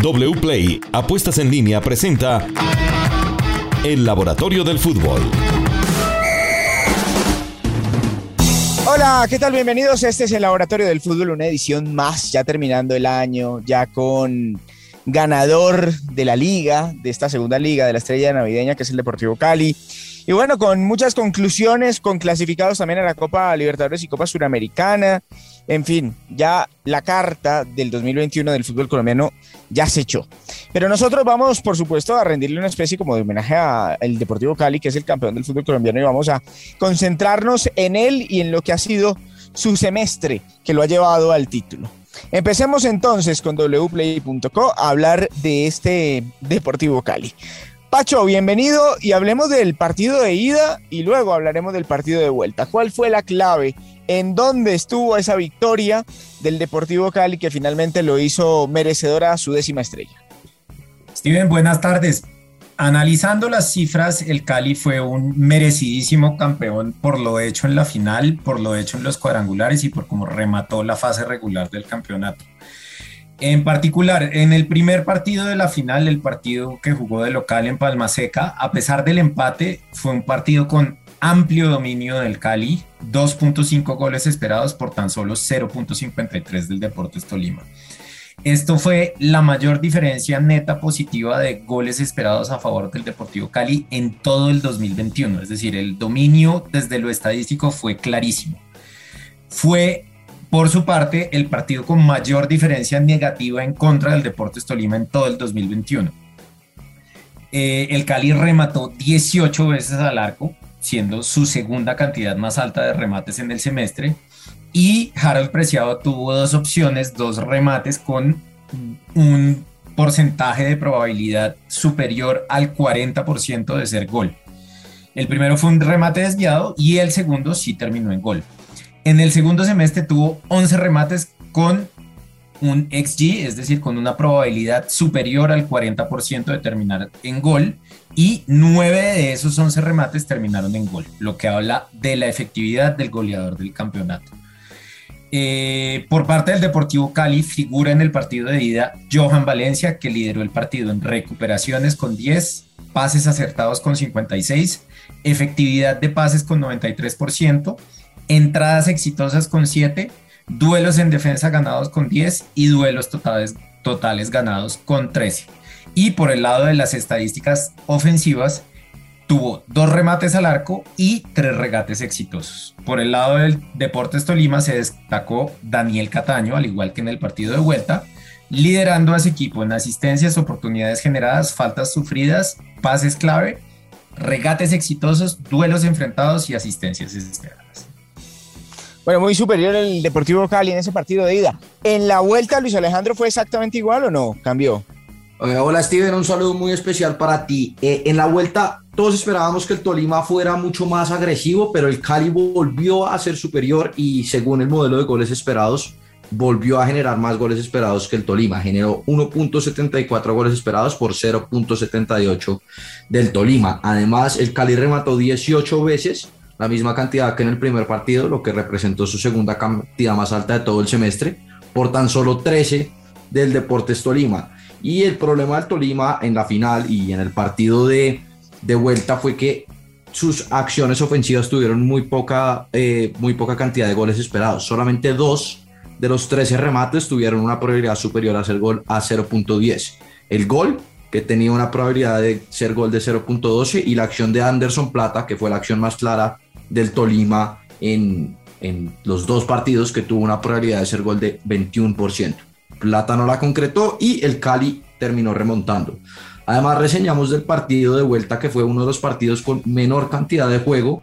WPLAY Apuestas en línea presenta El Laboratorio del Fútbol. Hola, ¿qué tal? Bienvenidos. Este es el Laboratorio del Fútbol, una edición más, ya terminando el año, ya con ganador de la liga, de esta segunda liga de la estrella navideña, que es el Deportivo Cali. Y bueno, con muchas conclusiones, con clasificados también a la Copa Libertadores y Copa Suramericana. En fin, ya la carta del 2021 del fútbol colombiano ya se echó. Pero nosotros vamos, por supuesto, a rendirle una especie como de homenaje al Deportivo Cali, que es el campeón del fútbol colombiano, y vamos a concentrarnos en él y en lo que ha sido su semestre que lo ha llevado al título. Empecemos entonces con wplay.co a hablar de este Deportivo Cali. Pacho, bienvenido y hablemos del partido de ida y luego hablaremos del partido de vuelta. ¿Cuál fue la clave? ¿En dónde estuvo esa victoria del Deportivo Cali que finalmente lo hizo merecedora su décima estrella? Steven, buenas tardes. Analizando las cifras, el Cali fue un merecidísimo campeón por lo hecho en la final, por lo hecho en los cuadrangulares y por cómo remató la fase regular del campeonato. En particular, en el primer partido de la final, el partido que jugó de local en Palma Seca, a pesar del empate, fue un partido con amplio dominio del Cali, 2.5 goles esperados por tan solo 0.53 del Deportes Tolima. Esto fue la mayor diferencia neta positiva de goles esperados a favor del Deportivo Cali en todo el 2021, es decir, el dominio desde lo estadístico fue clarísimo. Fue por su parte, el partido con mayor diferencia negativa en contra del Deportes Tolima en todo el 2021. Eh, el Cali remató 18 veces al arco, siendo su segunda cantidad más alta de remates en el semestre. Y Harold Preciado tuvo dos opciones, dos remates con un porcentaje de probabilidad superior al 40% de ser gol. El primero fue un remate desviado y el segundo sí terminó en gol. En el segundo semestre tuvo 11 remates con un XG, es decir, con una probabilidad superior al 40% de terminar en gol, y 9 de esos 11 remates terminaron en gol, lo que habla de la efectividad del goleador del campeonato. Eh, por parte del Deportivo Cali figura en el partido de ida Johan Valencia, que lideró el partido en recuperaciones con 10, pases acertados con 56, efectividad de pases con 93%, entradas exitosas con 7, duelos en defensa ganados con 10 y duelos totales, totales ganados con 13. Y por el lado de las estadísticas ofensivas, tuvo dos remates al arco y tres regates exitosos. Por el lado del Deportes Tolima se destacó Daniel Cataño, al igual que en el partido de vuelta, liderando a su equipo en asistencias, oportunidades generadas, faltas sufridas, pases clave, regates exitosos, duelos enfrentados y asistencias esperadas. Bueno, muy superior el Deportivo Cali en ese partido de ida. ¿En la vuelta Luis Alejandro fue exactamente igual o no? ¿Cambió? Hola Steven, un saludo muy especial para ti. Eh, en la vuelta todos esperábamos que el Tolima fuera mucho más agresivo, pero el Cali volvió a ser superior y según el modelo de goles esperados, volvió a generar más goles esperados que el Tolima. Generó 1.74 goles esperados por 0.78 del Tolima. Además, el Cali remató 18 veces la misma cantidad que en el primer partido, lo que representó su segunda cantidad más alta de todo el semestre, por tan solo 13 del Deportes Tolima. Y el problema del Tolima en la final y en el partido de, de vuelta fue que sus acciones ofensivas tuvieron muy poca, eh, muy poca cantidad de goles esperados. Solamente dos de los 13 remates tuvieron una probabilidad superior a ser gol a 0.10. El gol que tenía una probabilidad de ser gol de 0.12 y la acción de Anderson Plata, que fue la acción más clara del Tolima en, en los dos partidos que tuvo una probabilidad de ser gol de 21%. Plata no la concretó y el Cali terminó remontando. Además reseñamos del partido de vuelta que fue uno de los partidos con menor cantidad de juego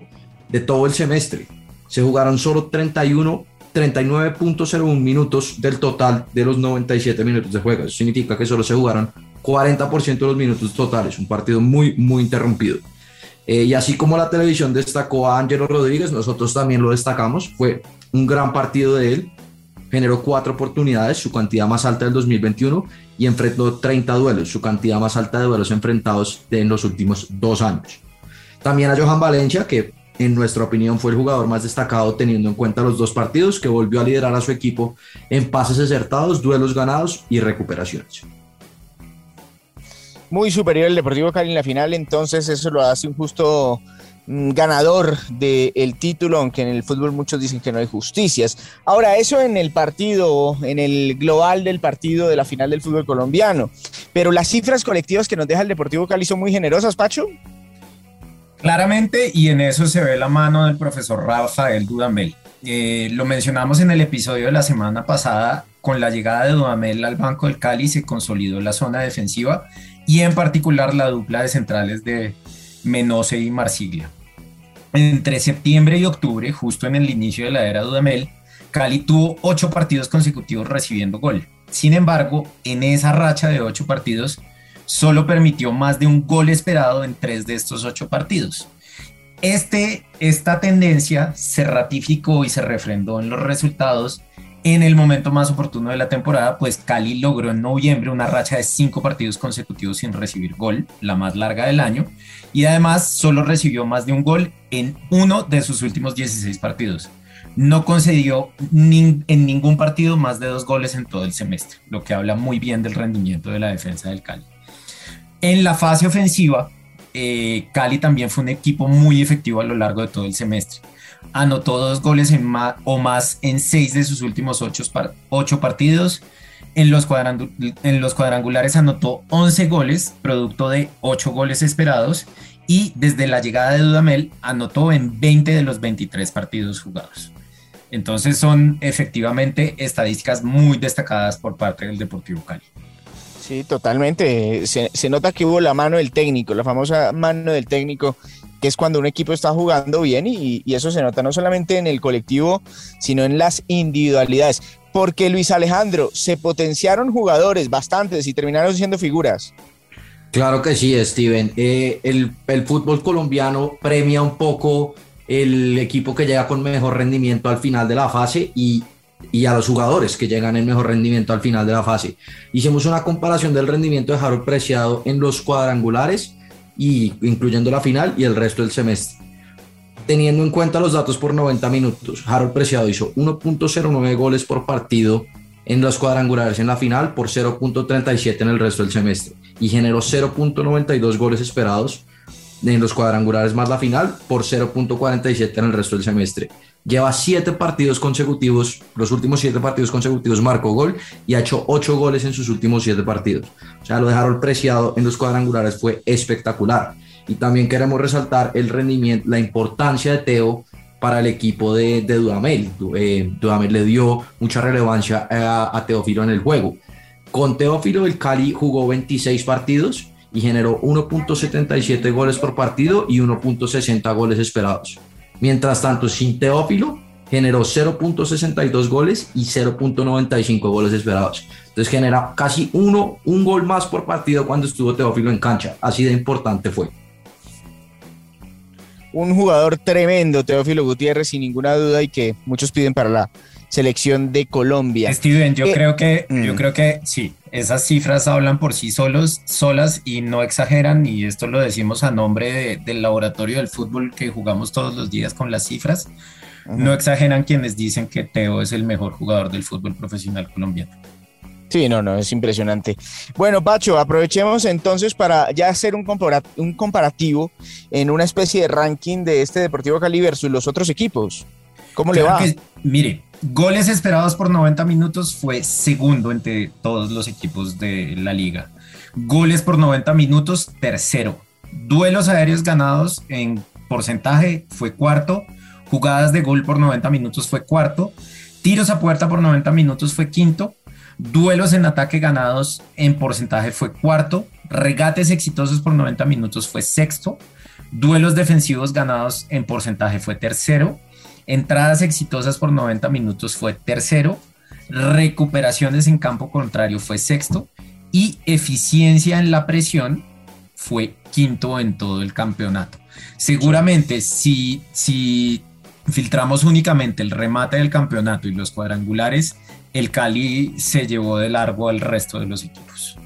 de todo el semestre. Se jugaron solo 31 39.01 minutos del total de los 97 minutos de juego. Eso significa que solo se jugaron 40% de los minutos totales. Un partido muy, muy interrumpido. Eh, y así como la televisión destacó a Ángelo Rodríguez, nosotros también lo destacamos. Fue un gran partido de él. Generó cuatro oportunidades, su cantidad más alta del 2021, y enfrentó 30 duelos, su cantidad más alta de duelos enfrentados en los últimos dos años. También a Johan Valencia, que en nuestra opinión fue el jugador más destacado teniendo en cuenta los dos partidos, que volvió a liderar a su equipo en pases acertados, duelos ganados y recuperaciones. Muy superior el Deportivo Cali en la final, entonces eso lo hace un justo mm, ganador del título, aunque en el fútbol muchos dicen que no hay justicias. Ahora, eso en el partido, en el global del partido de la final del fútbol colombiano, pero las cifras colectivas que nos deja el Deportivo Cali son muy generosas, Pacho. Claramente, y en eso se ve la mano del profesor Rafael Dudamel. Eh, lo mencionamos en el episodio de la semana pasada, con la llegada de Dudamel al Banco del Cali se consolidó la zona defensiva y en particular la dupla de centrales de Menose y Marsiglia. Entre septiembre y octubre, justo en el inicio de la era Dudamel, Cali tuvo ocho partidos consecutivos recibiendo gol. Sin embargo, en esa racha de ocho partidos, solo permitió más de un gol esperado en tres de estos ocho partidos. Este, esta tendencia se ratificó y se refrendó en los resultados en el momento más oportuno de la temporada, pues Cali logró en noviembre una racha de cinco partidos consecutivos sin recibir gol, la más larga del año, y además solo recibió más de un gol en uno de sus últimos 16 partidos. No concedió en ningún partido más de dos goles en todo el semestre, lo que habla muy bien del rendimiento de la defensa del Cali. En la fase ofensiva, eh, Cali también fue un equipo muy efectivo a lo largo de todo el semestre anotó dos goles o más en seis de sus últimos ocho, partidos. En los, en cuadrangulares anotó 11 goles, producto de 8 goles esperados, y desde la llegada de Dudamel anotó en 20 de los 23 partidos jugados. Entonces son efectivamente estadísticas muy destacadas por parte del Deportivo Cali. Sí, totalmente. Se, nota que hubo la mano del técnico, la famosa mano del técnico es cuando un equipo está jugando bien y, eso se nota no solamente en el colectivo, sino en las individualidades. Porque Luis Alejandro, se potenciaron jugadores bastantes y terminaron siendo figuras. Claro que sí, Steven. Eh, el, fútbol colombiano premia un poco el equipo que llega con mejor rendimiento al final de la fase y, y, a los jugadores que llegan en mejor rendimiento al final de la fase. Hicimos una comparación del rendimiento de Harold Preciado en los cuadrangulares y incluyendo la final y el resto del semestre. Teniendo en cuenta los datos por 90 minutos, Harold Preciado hizo 1.09 goles por partido en los cuadrangulares en la final por 0.37 en el resto del semestre y generó 0.92 goles esperados en los cuadrangulares más la final por 0.47 en el resto del semestre. Lleva siete partidos consecutivos, los últimos siete partidos consecutivos marcó gol y ha hecho ocho goles en sus últimos siete partidos. O sea, lo dejaron preciado en los cuadrangulares fue espectacular. Y también queremos resaltar el rendimiento, la importancia de Teo para el equipo de, de Dudamel. Eh, Dudamel le dio mucha relevancia a, a Teófilo en el juego. Con Teófilo, el Cali jugó 26 partidos y generó 1.77 goles por partido y 1.60 goles esperados. Mientras tanto, sin Teófilo generó 0.62 goles y 0.95 goles esperados. Entonces genera casi uno, un gol más por partido cuando estuvo Teófilo en cancha. Así de importante fue. Un jugador tremendo, Teófilo Gutiérrez, sin ninguna duda, y que muchos piden para la selección de Colombia. Steven, yo eh, creo que, yo mm. creo que sí, esas cifras hablan por sí solos, solas y no exageran, y esto lo decimos a nombre del laboratorio del fútbol que jugamos todos los días con las cifras. No exageran quienes dicen que Teo es el mejor jugador del fútbol profesional colombiano. Sí, no, no, es impresionante. Bueno, Pacho, aprovechemos entonces para ya hacer un, un comparativo en una especie de ranking de este Deportivo Cali versus los otros equipos. ¿Cómo le va? mire, goles esperados por 90 minutos fue segundo entre todos los equipos de la liga. Goles por 90 minutos, tercero. Duelos aéreos ganados en porcentaje fue cuarto. Jugadas de gol por 90 minutos fue cuarto. Tiros a puerta por 90 minutos fue quinto. Duelos en ataque ganados en porcentaje fue cuarto. Regates exitosos por 90 minutos fue sexto. Duelos defensivos ganados en porcentaje fue tercero. Entradas exitosas por 90 minutos fue tercero. Recuperaciones en campo contrario fue sexto. Y eficiencia en la presión fue quinto en todo el campeonato. Seguramente si, si filtramos únicamente el remate del campeonato y los cuadrangulares, el Cali se llevó de largo al resto de los equipos.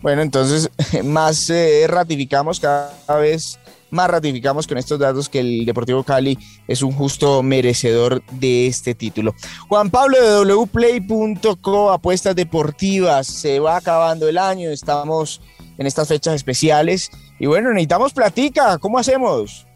Bueno, entonces más eh, ratificamos cada vez más ratificamos con estos datos que el Deportivo Cali es un justo merecedor de este título. Juan Pablo de wplay.co, apuestas deportivas, se va acabando el año, estamos en estas fechas especiales. Y bueno, necesitamos platica, ¿cómo hacemos?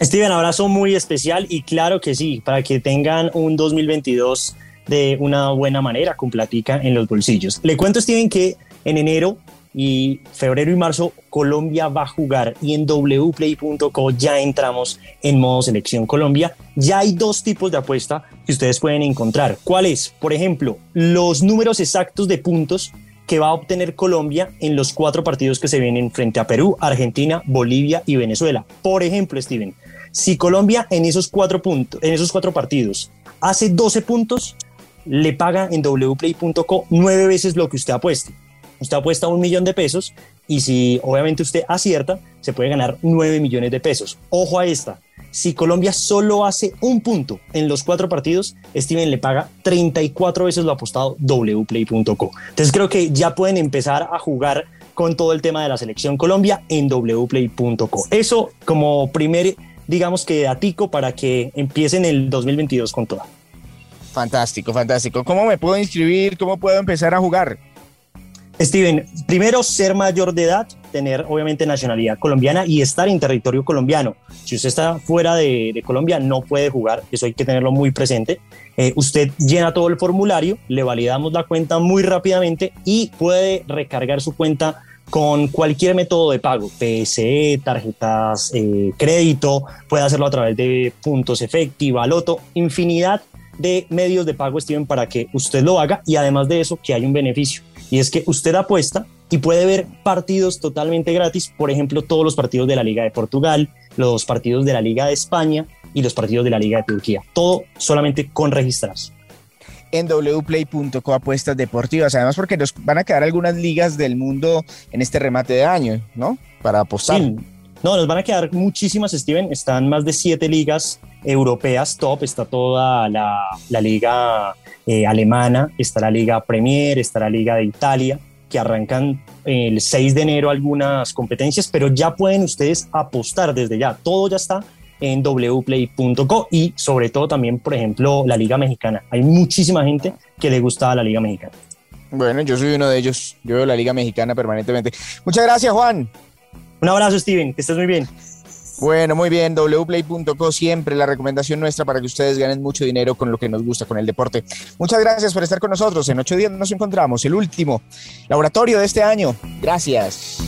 Steven, abrazo muy especial y claro que sí, para que tengan un 2022 de una buena manera, con platica en los bolsillos. Le cuento, Steven, que en enero y febrero y marzo Colombia va a jugar y en wplay.co ya entramos en modo selección Colombia. Ya hay dos tipos de apuesta que ustedes pueden encontrar. ¿Cuál es? Por ejemplo, los números exactos de puntos que va a obtener Colombia en los cuatro partidos que se vienen frente a Perú, Argentina, Bolivia y Venezuela. Por ejemplo, Steven, si Colombia en esos cuatro puntos, en esos cuatro partidos hace 12 puntos, le paga en wplay.co nueve veces lo que usted apueste. Usted apuesta un millón de pesos y si obviamente usted acierta, se puede ganar 9 millones de pesos. Ojo a esta. Si Colombia solo hace un punto en los cuatro partidos, Steven le paga 34 veces lo apostado wplay.co. Entonces creo que ya pueden empezar a jugar con todo el tema de la selección Colombia en wplay.co. Eso como primer, digamos que datico para que empiecen el 2022 con todo. Fantástico, fantástico. ¿Cómo me puedo inscribir? ¿Cómo puedo empezar a jugar? Steven, primero ser mayor de edad, tener obviamente nacionalidad colombiana y estar en territorio colombiano. Si usted está fuera de, Colombia, no puede jugar, eso hay que tenerlo muy presente. Eh, usted llena todo el formulario, le validamos la cuenta muy rápidamente y puede recargar su cuenta con cualquier método de pago, PSE, tarjetas eh, crédito, puede hacerlo a través de puntos efectivos, loto, infinidad de medios de pago, Steven, para que usted lo haga y además de eso, que hay un beneficio y es que usted apuesta y puede ver partidos totalmente gratis, por ejemplo, todos los partidos de la Liga de Portugal, los partidos de la Liga de España y los partidos de la Liga de Turquía. Todo solamente con registrarse. En wplay.co apuestas deportivas, además porque nos van a quedar algunas ligas del mundo en este remate de año, ¿no? Para apostar. No, nos van a quedar muchísimas, Steven. Están más de siete ligas europeas top. Está toda la, la liga eh, alemana, está la Liga Premier, está la Liga de Italia, que arrancan el 6 de enero algunas competencias, pero ya pueden ustedes apostar desde ya. Todo ya está en wplay.co y sobre todo también, por ejemplo, la Liga Mexicana. Hay muchísima gente que le gusta la Liga Mexicana. Bueno, yo soy uno de ellos. Yo veo la Liga Mexicana permanentemente. Muchas gracias, Juan. Un abrazo, Steven. Que estés muy bien. Bueno, muy bien, wplay.co siempre la recomendación nuestra para que ustedes ganen mucho dinero con lo que nos gusta, con el deporte. Muchas gracias por estar con nosotros. En ocho días nos encontramos, el último laboratorio de este año. Gracias.